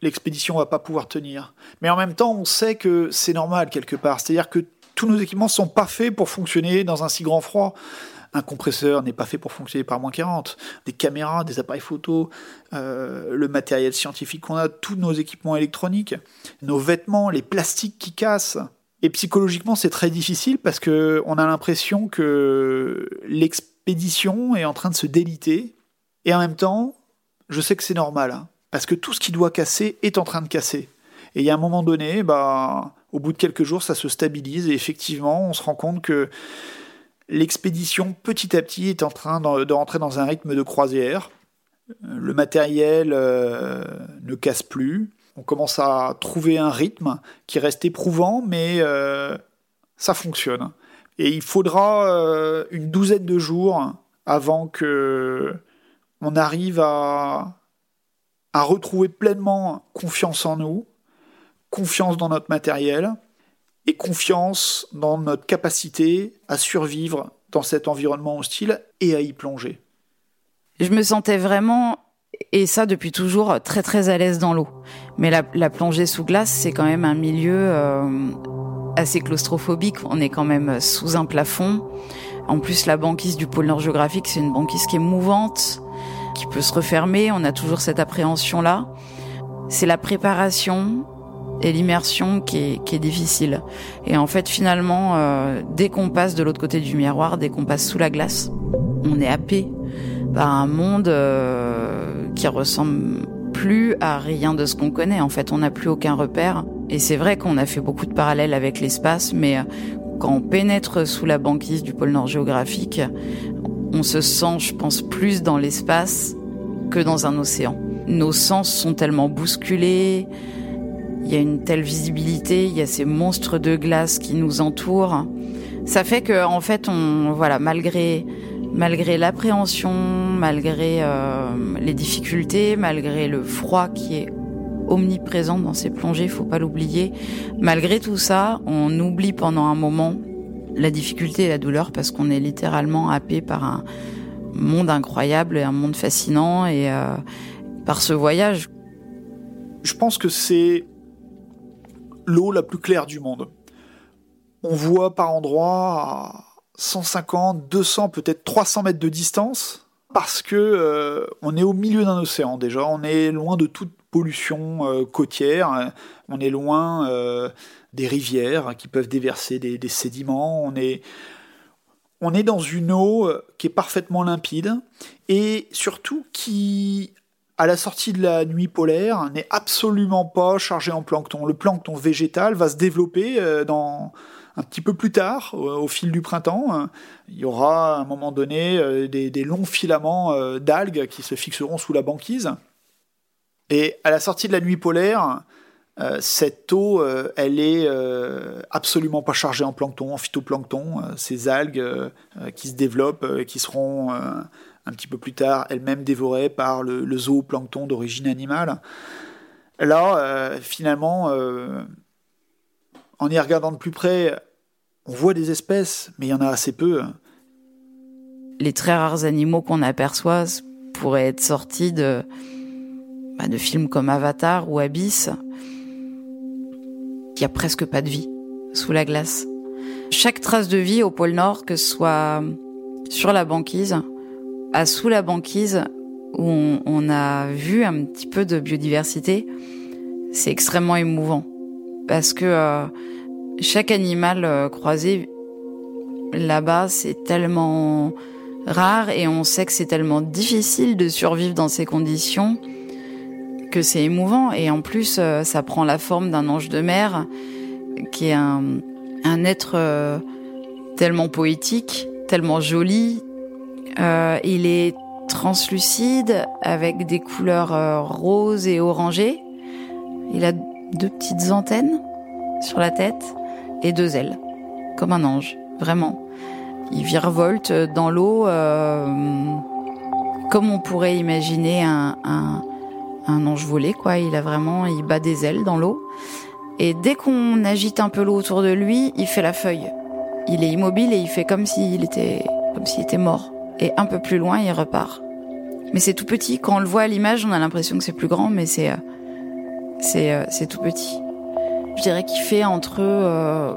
l'expédition va pas pouvoir tenir. Mais en même temps, on sait que c'est normal quelque part. C'est-à-dire que tous nos équipements sont pas faits pour fonctionner dans un si grand froid. Un compresseur n'est pas fait pour fonctionner par moins 40. Des caméras, des appareils photo, euh, le matériel scientifique qu'on a, tous nos équipements électroniques, nos vêtements, les plastiques qui cassent. Et psychologiquement, c'est très difficile parce que on a l'impression que l'expédition est en train de se déliter. Et en même temps, je sais que c'est normal. Hein, parce que tout ce qui doit casser est en train de casser. Et il y a un moment donné, bah, au bout de quelques jours, ça se stabilise et effectivement, on se rend compte que l'expédition, petit à petit, est en train de, rentrer dans un rythme de croisière. Le matériel euh, ne casse plus. On commence à trouver un rythme qui reste éprouvant, mais euh, ça fonctionne. Et il faudra euh, une douzaine de jours avant que on arrive à, retrouver pleinement confiance en nous, confiance dans notre matériel et confiance dans notre capacité à survivre dans cet environnement hostile et à y plonger. Je me sentais vraiment, et ça depuis toujours, très très à l'aise dans l'eau. Mais la, plongée sous glace, c'est quand même un milieu euh, assez claustrophobique. On est quand même sous un plafond. En plus, la banquise du pôle nord géographique, c'est une banquise qui est mouvante, qui peut se refermer. On a toujours cette appréhension-là. C'est la préparation, et l'immersion qui est, qui est, difficile. Et en fait, finalement, euh, dès qu'on passe de l'autre côté du miroir, dès qu'on passe sous la glace, on est happé par un monde euh, qui ressemble plus à rien de ce qu'on connaît. En fait, on n'a plus aucun repère. Et c'est vrai qu'on a fait beaucoup de parallèles avec l'espace, mais euh, quand on pénètre sous la banquise du pôle Nord géographique, on se sent, je pense, plus dans l'espace que dans un océan. Nos sens sont tellement bousculés, il y a une telle visibilité, il y a ces monstres de glace qui nous entourent. Ça fait que, en fait, on, voilà, malgré, malgré l'appréhension, malgré euh, les difficultés, malgré le froid qui est omniprésent dans ces plongées, faut pas l'oublier. Malgré tout ça, on oublie pendant un moment la difficulté et la douleur parce qu'on est littéralement happé par un monde incroyable et un monde fascinant et euh, par ce voyage. Je pense que c'est l'eau la plus claire du monde. On voit par endroits 150, 200, peut-être 300 mètres de distance, parce que euh, on est au milieu d'un océan déjà, on est loin de toute pollution euh, côtière, on est loin euh, des rivières qui peuvent déverser des, des, sédiments, on est, on est dans une eau qui est parfaitement limpide et surtout qui à la sortie de la nuit polaire, n'est absolument pas chargé en plancton. Le plancton végétal va se développer dans un petit peu plus tard, au, fil du printemps. Il y aura à un moment donné euh, des, longs filaments euh, d'algues qui se fixeront sous la banquise. Et à la sortie de la nuit polaire, cette eau, elle est absolument pas chargée en plancton, en phytoplancton. ces algues qui se développent, et qui seront un petit peu plus tard elle-même dévorée par le, zooplancton d'origine animale. Là, euh, finalement, euh, en y regardant de plus près, on voit des espèces, mais il y en a assez peu. Les très rares animaux qu'on aperçoit pourraient être sortis de, bah, films comme Avatar ou Abyss. Il n'y a presque pas de vie sous la glace. Chaque trace de vie au pôle Nord, que ce soit sur la banquise, à Sous la banquise, où on, a vu un petit peu de biodiversité, c'est extrêmement émouvant. Parce que euh, chaque animal euh, croisé là-bas, c'est tellement rare et on sait que c'est tellement difficile de survivre dans ces conditions que c'est émouvant. Et en plus, euh, ça prend la forme d'un ange de mer qui est un, un être tellement poétique, tellement joli, euh, il est translucide avec des couleurs euh, roses et orangées. Il a deux petites antennes sur la tête et deux ailes, comme un ange, vraiment. Il virevolte dans l'eau euh, comme on pourrait imaginer un, un, un ange volé, quoi. Il a vraiment, il bat des ailes dans l'eau. Et dès qu'on agite un peu l'eau autour de lui, il fait la feuille. Il est immobile et il fait comme s'il était, comme s'il était mort. Et un peu plus loin, il repart. Mais c'est tout petit. Quand on le voit à l'image, on a l'impression que c'est plus grand, mais c'est, euh, c'est, euh, c'est tout petit. Je dirais qu'il fait entre euh,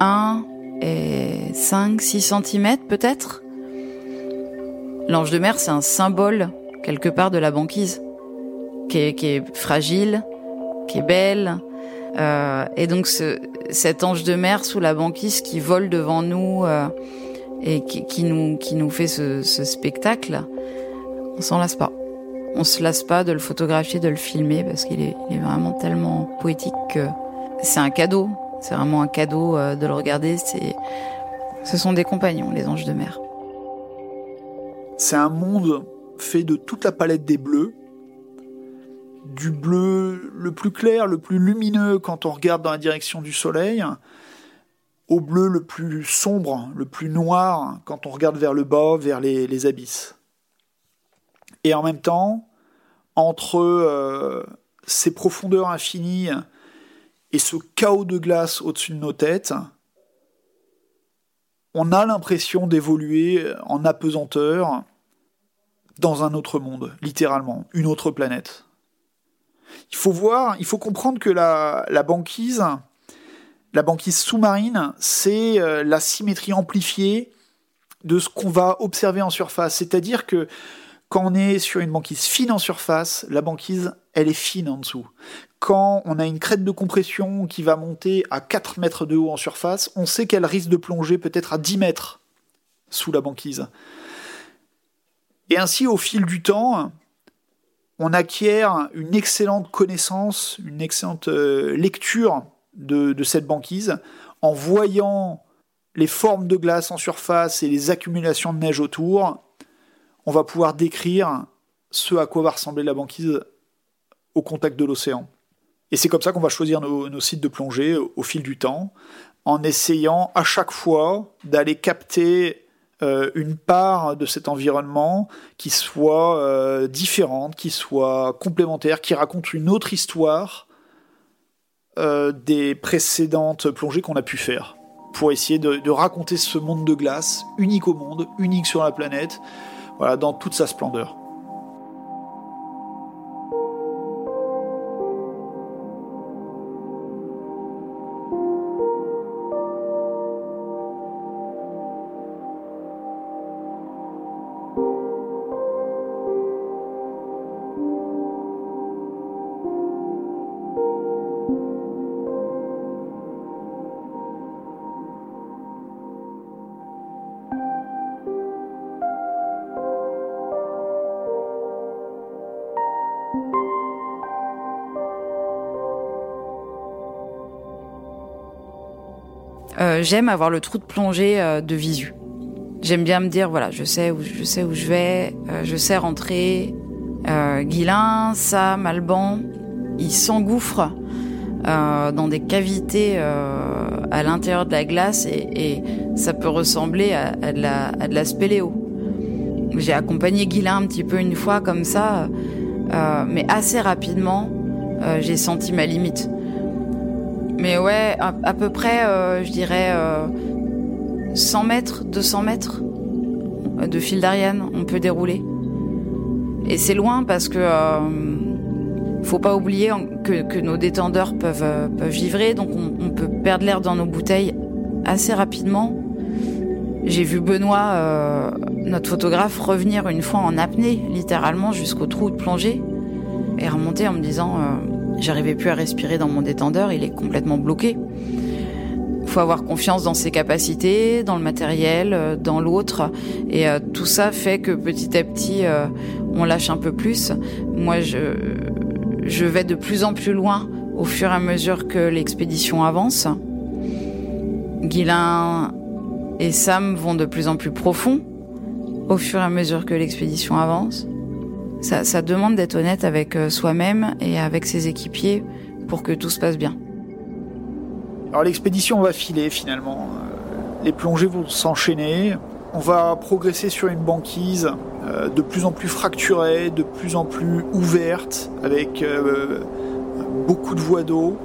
1 et 5, 6 cm peut-être. L'ange de mer, c'est un symbole quelque part de la banquise, qui est, qui est fragile, qui est belle. Euh, et donc ce, cet ange de mer sous la banquise qui vole devant nous euh, et qui, qui, nous, qui nous fait ce, ce spectacle, on s'en lasse pas. On se lasse pas de le photographier, de le filmer parce qu'il est, vraiment tellement poétique que c'est un cadeau. C'est vraiment un cadeau euh, de le regarder. C'est, ce sont des compagnons, les anges de mer. C'est un monde fait de toute la palette des bleus, du bleu le plus clair, le plus lumineux quand on regarde dans la direction du soleil, au bleu le plus sombre, le plus noir quand on regarde vers le bas, vers les abysses. Et en même temps, entre euh, ces profondeurs infinies et ce chaos de glace au-dessus de nos têtes, on a l'impression d'évoluer en apesanteur dans un autre monde, littéralement, une autre planète. Il faut voir, il faut comprendre que la, la banquise, la banquise sous-marine, c'est euh, la symétrie amplifiée de ce qu'on va observer en surface. C'est-à-dire que quand on est sur une banquise fine en surface, la banquise, elle est fine en dessous. Quand on a une crête de compression qui va monter à 4 mètres de haut en surface, on sait qu'elle risque de plonger peut-être à 10 mètres sous la banquise. Et ainsi, au fil du temps, on acquiert une excellente connaissance, une excellente euh, lecture de, de, cette banquise en voyant les formes de glace en surface et les accumulations de neige autour. On va pouvoir décrire ce à quoi va ressembler la banquise au contact de l'océan. Et c'est comme ça qu'on va choisir nos, sites de plongée au, fil du temps, en essayant à chaque fois d'aller capter euh, une part de cet environnement qui soit euh, différente, qui soit complémentaire, qui raconte une autre histoire euh, des précédentes plongées qu'on a pu faire, pour essayer de, raconter ce monde de glace, unique au monde, unique sur la planète, voilà, dans toute sa splendeur. Euh, j'aime avoir le trou de plongée euh, de visu. J'aime bien me dire voilà, je sais où je sais où je vais, euh, je sais rentrer. Euh, Guilin, Sam, Alban, ils s'engouffrent dans des cavités à l'intérieur de la glace et, et, ça peut ressembler à, à, de la, à de la spéléo. J'ai accompagné Guilin un petit peu une fois comme ça, mais assez rapidement, j'ai senti ma limite. Mais ouais, à, peu près, euh, je dirais, euh, 100 mètres, 200 mètres de fil d'Ariane, on peut dérouler. Et c'est loin parce que euh, faut pas oublier que, que nos détendeurs peuvent, euh, peuvent donc on, on peut perdre l'air dans nos bouteilles assez rapidement. J'ai vu Benoît, euh, notre photographe, revenir une fois en apnée, littéralement jusqu'au trou de plongée, et remonter en me disant euh, J'arrivais plus à respirer dans mon détendeur, il est complètement bloqué. Faut avoir confiance dans ses capacités, dans le matériel, euh, dans l'autre. Et euh, tout ça fait que petit à petit, euh, on lâche un peu plus. Moi, je, je vais de plus en plus loin au fur et à mesure que l'expédition avance. Guilin et Sam vont de plus en plus profond. au fur et à mesure que l'expédition avance. Ça, demande d'être honnête avec euh, soi-même et avec ses équipiers pour que tout se passe bien. Alors l'expédition va filer finalement. Euh, les plongées vont s'enchaîner. On va progresser sur une banquise euh, de plus en plus fracturée, de plus en plus ouverte, avec beaucoup de voies d'eau.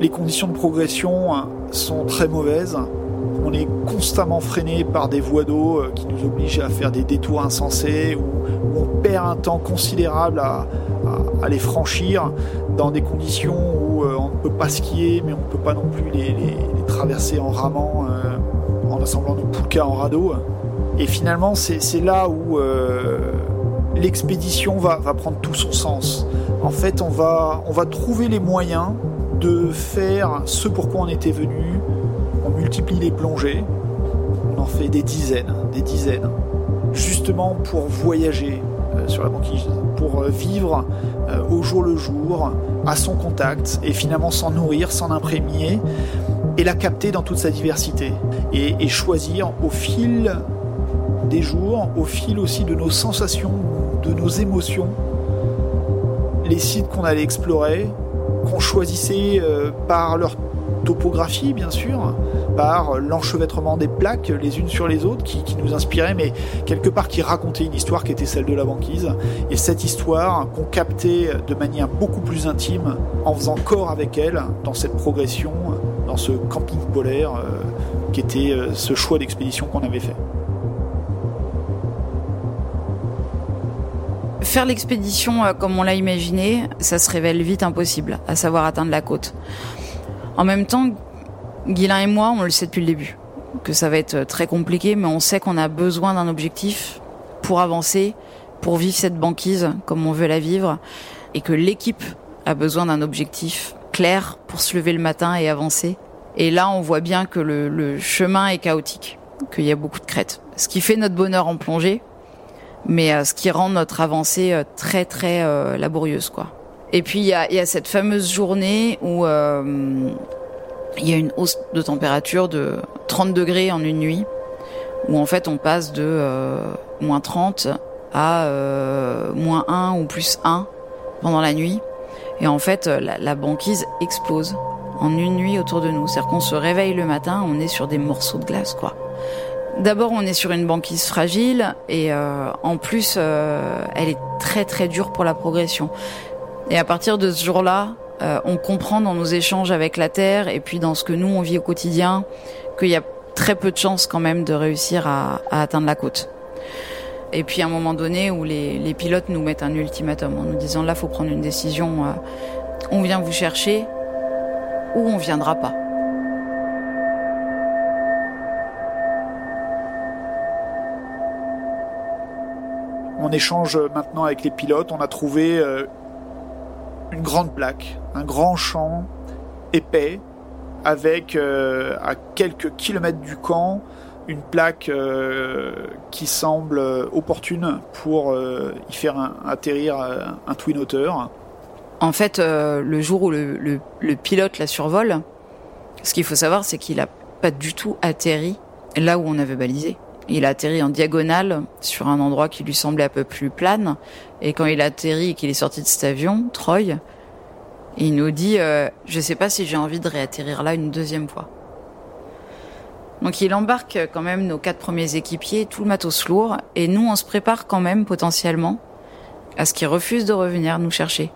Les conditions de progression sont très mauvaises. On est constamment freiné par des voies d'eau euh, qui nous obligent à faire des détours insensés, où, on perd un temps considérable à, les franchir dans des conditions où euh, on ne peut pas skier, mais on ne peut pas non plus les, traverser en ramant, euh, en assemblant nos poucas en radeau. Et finalement, c'est là où l'expédition va, prendre tout son sens. En fait, on va, on va trouver les moyens de faire ce pourquoi on était venu, les plongées. On en fait des dizaines, des dizaines. Justement pour voyager euh, sur la banquise, pour euh, vivre euh, au jour le jour, à son contact, et finalement s'en nourrir, s'en imprégner, et la capter dans toute sa diversité. Et, choisir au fil des jours, au fil aussi de nos sensations, de nos émotions, les sites qu'on allait explorer, qu'on choisissait par leur topographie, bien sûr, par l'enchevêtrement des plaques les unes sur les autres qui, nous inspirait, mais quelque part qui racontait une histoire qui était celle de la banquise. Et cette histoire qu'on captait de manière beaucoup plus intime en faisant corps avec elle dans cette progression, dans ce camping polaire euh, qui était euh, ce choix d'expédition qu'on avait fait. Faire l'expédition euh, comme on l'a imaginé, ça se révèle vite impossible, à savoir atteindre la côte. En même temps, Guilain et moi, on le sait depuis le début, que ça va être très compliqué, mais on sait qu'on a besoin d'un objectif pour avancer, pour vivre cette banquise comme on veut la vivre, et que l'équipe a besoin d'un objectif clair pour se lever le matin et avancer. Et là, on voit bien que le, chemin est chaotique, qu'il y a beaucoup de crêtes. Ce qui fait notre bonheur en plongée, mais euh, ce qui rend notre avancée euh, très très euh, laborieuse, quoi. Et puis il y a, cette fameuse journée où euh, il y a une hausse de température de 30 degrés en une nuit, où en fait on passe de euh, moins 30 à euh, moins 1 ou plus 1 pendant la nuit. Et en fait la, la banquise explose en une nuit autour de nous. C'est-à-dire qu'on se réveille le matin, on est sur des morceaux de glace, quoi. D'abord, on est sur une banquise fragile et euh, en plus, euh, elle est très très dure pour la progression. Et à partir de ce jour-là, euh, on comprend dans nos échanges avec la Terre et puis dans ce que nous on vit au quotidien qu'il y a très peu de chances quand même de réussir à, atteindre la côte. Et puis à un moment donné où les, pilotes nous mettent un ultimatum en nous disant là faut prendre une décision, euh, on vient vous chercher ou on viendra pas. On échange maintenant avec les pilotes, on a trouvé euh, une grande plaque, un grand champ épais, avec euh, à quelques kilomètres du camp une plaque euh, qui semble opportune pour euh, y faire atterrir un twin otter. En fait, le jour où le, le, pilote la survole, ce qu'il faut savoir, c'est qu'il n'a pas du tout atterri là où on avait balisé. Il a atterri en diagonale sur un endroit qui lui semblait un peu plus plane. Et quand il a atterri et qu'il est sorti de cet avion, Troy, il nous dit euh, Je sais pas si j'ai envie de réatterrir là une deuxième fois. Donc il embarque quand même nos quatre premiers équipiers, tout le matos lourd, et nous on se prépare quand même potentiellement à ce qu'ils refusent de revenir nous chercher.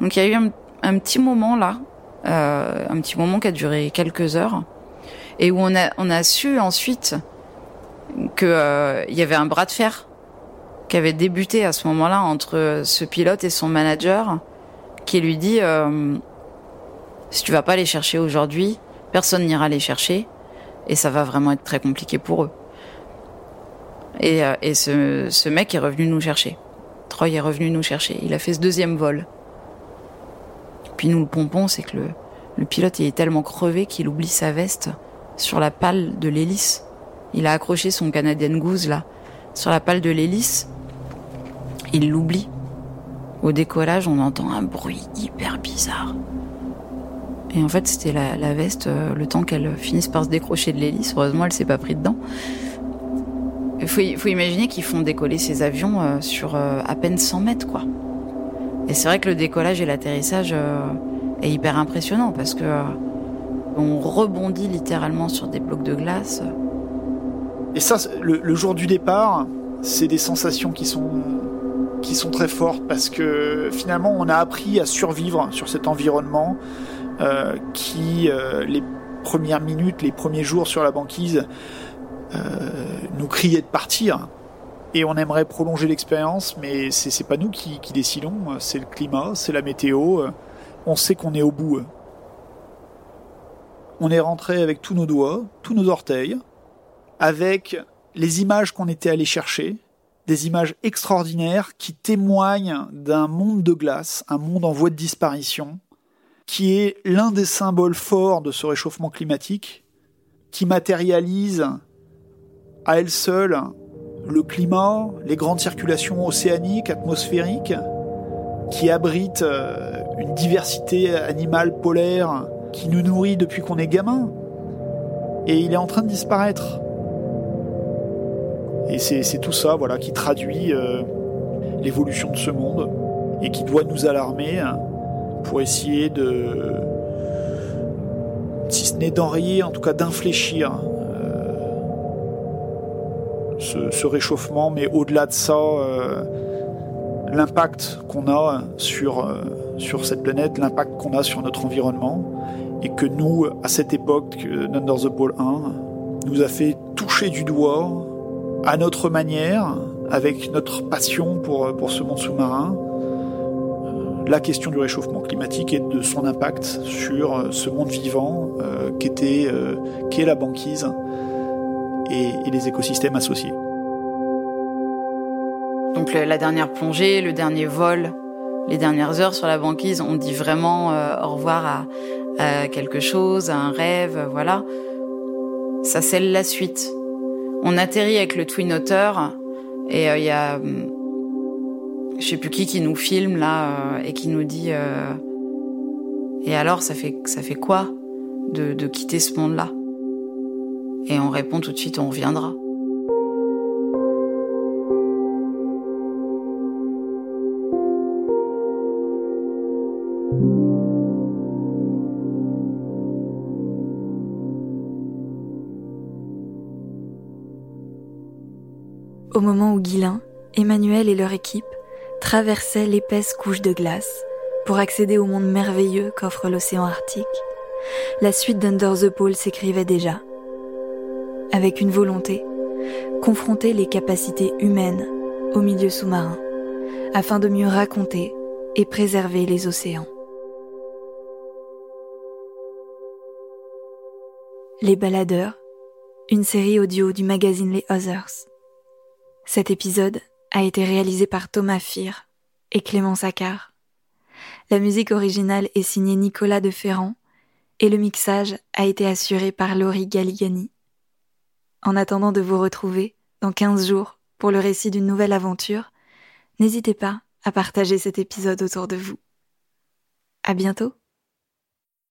Donc il y a eu un, petit moment là, euh, un petit moment qui a duré quelques heures, et où on a su ensuite qu'il euh, y avait un bras de fer qui avait débuté à ce moment-là entre ce pilote et son manager, qui lui dit euh, si tu vas pas les chercher aujourd'hui, personne n'ira les chercher et ça va vraiment être très compliqué pour eux. Et, euh, ce, mec est revenu nous chercher. Troy est revenu nous chercher. Il a fait ce deuxième vol. Puis nous le pompons, c'est que le, pilote il est tellement crevé qu'il oublie sa veste sur la pale de l'hélice. Il a accroché son Canadian Goose là sur la pale de l'hélice. Il l'oublie. Au décollage, on entend un bruit hyper bizarre. Et en fait, c'était la, veste, euh, le temps qu'elle finisse par se décrocher de l'hélice. Heureusement, elle s'est pas prise dedans. Il faut, imaginer qu'ils font décoller ces avions euh, sur euh, à peine 100 mètres, quoi. Et c'est vrai que le décollage et l'atterrissage est hyper impressionnant parce que on rebondit littéralement sur des blocs de glace. Et ça, le, jour du départ, c'est des sensations qui sont qui sont très fortes parce que finalement on a appris à survivre sur cet environnement euh, qui euh, les premières minutes, les premiers jours sur la banquise euh, nous criait de partir. Et on aimerait prolonger l'expérience, mais c'est pas nous qui, qui décidons, c'est le climat, c'est la météo. On sait qu'on est au bout. On est rentré avec tous nos doigts, tous nos orteils, avec les images qu'on était allé chercher, des images extraordinaires qui témoignent d'un monde de glace, un monde en voie de disparition, qui est l'un des symboles forts de ce réchauffement climatique, qui matérialise à elle seule le climat, les grandes circulations océaniques, atmosphériques, qui abrite euh, une diversité animale polaire qui nous nourrit depuis qu'on est gamin. Et il est en train de disparaître. Et c'est tout ça voilà, qui traduit euh, l'évolution de ce monde et qui doit nous alarmer hein, pour essayer de, si ce n'est d'enrayer, en tout cas d'infléchir euh, ce, réchauffement, mais au-delà de ça, euh, l'impact qu'on a sur, sur cette planète, l'impact qu'on a sur notre environnement, et que nous, à cette époque, Under the Pole 1, nous a fait toucher du doigt à notre manière, avec notre passion pour, pour ce monde sous-marin, euh, la question du réchauffement climatique et de son impact sur euh, ce monde vivant euh, qu'est la banquise et, et, les écosystèmes associés. Donc la dernière plongée, le dernier vol, les dernières heures sur la banquise, on dit vraiment au revoir à, à, quelque chose, à un rêve, voilà. Ça scelle la suite on atterrit avec le Twin Otter et il euh, y a hum, je sais plus qui qui nous filme là euh, et qui nous dit euh, et alors ça fait ça fait quoi de, de quitter ce monde là et on répond tout de suite on reviendra au moment où Guilin, Emmanuel et leur équipe traversaient l'épaisse couche de glace pour accéder au monde merveilleux qu'offre l'océan Arctique, la suite d'Under the Pole s'écrivait déjà. Avec une volonté, confronter les capacités humaines au milieu sous-marin, afin de mieux raconter et préserver les océans. Les Baladeurs, une série audio du magazine Les Others. Cet épisode a été réalisé par Thomas Fir et Clément Saccard. La musique originale est signée Nicolas de Ferrand et le mixage a été assuré par Laurie Galigani. En attendant de vous retrouver dans 15 jours pour le récit d'une nouvelle aventure, n'hésitez pas à partager cet épisode autour de vous. À bientôt!